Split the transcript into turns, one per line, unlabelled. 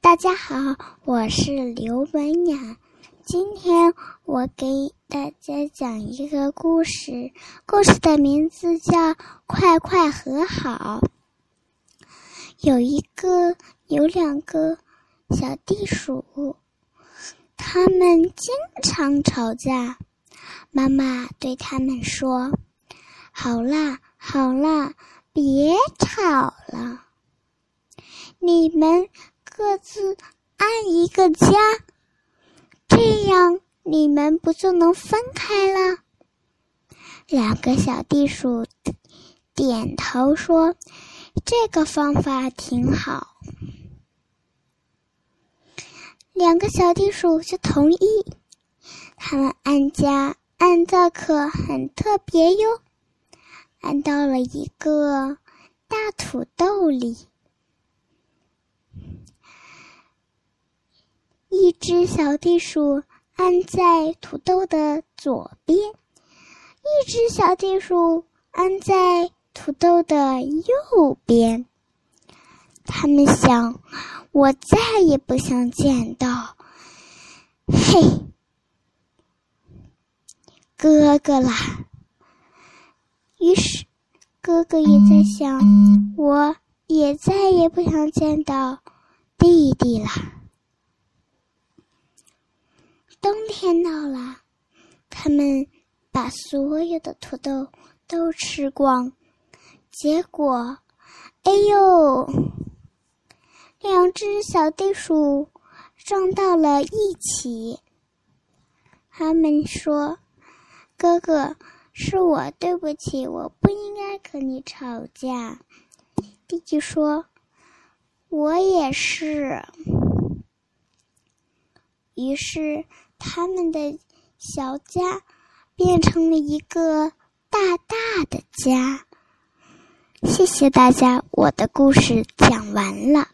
大家好，我是刘文雅。今天我给大家讲一个故事，故事的名字叫《快快和好》。有一个，有两个小地鼠，他们经常吵架。妈妈对他们说：“好啦，好啦，别吵了，你们。”各自安一个家，这样你们不就能分开了？两个小地鼠点头说：“这个方法挺好。”两个小地鼠就同意。他们安家安的可很特别哟，安到了一个大土豆里。一只小地鼠安在土豆的左边，一只小地鼠安在土豆的右边。他们想，我再也不想见到，嘿，哥哥啦。于是，哥哥也在想，我也再也不想见到弟弟啦。冬天到了，他们把所有的土豆都吃光，结果，哎呦，两只小地鼠撞到了一起。他们说：“哥哥，是我对不起，我不应该和你吵架。”弟弟说：“我也是。”于是。他们的小家变成了一个大大的家。谢谢大家，我的故事讲完了。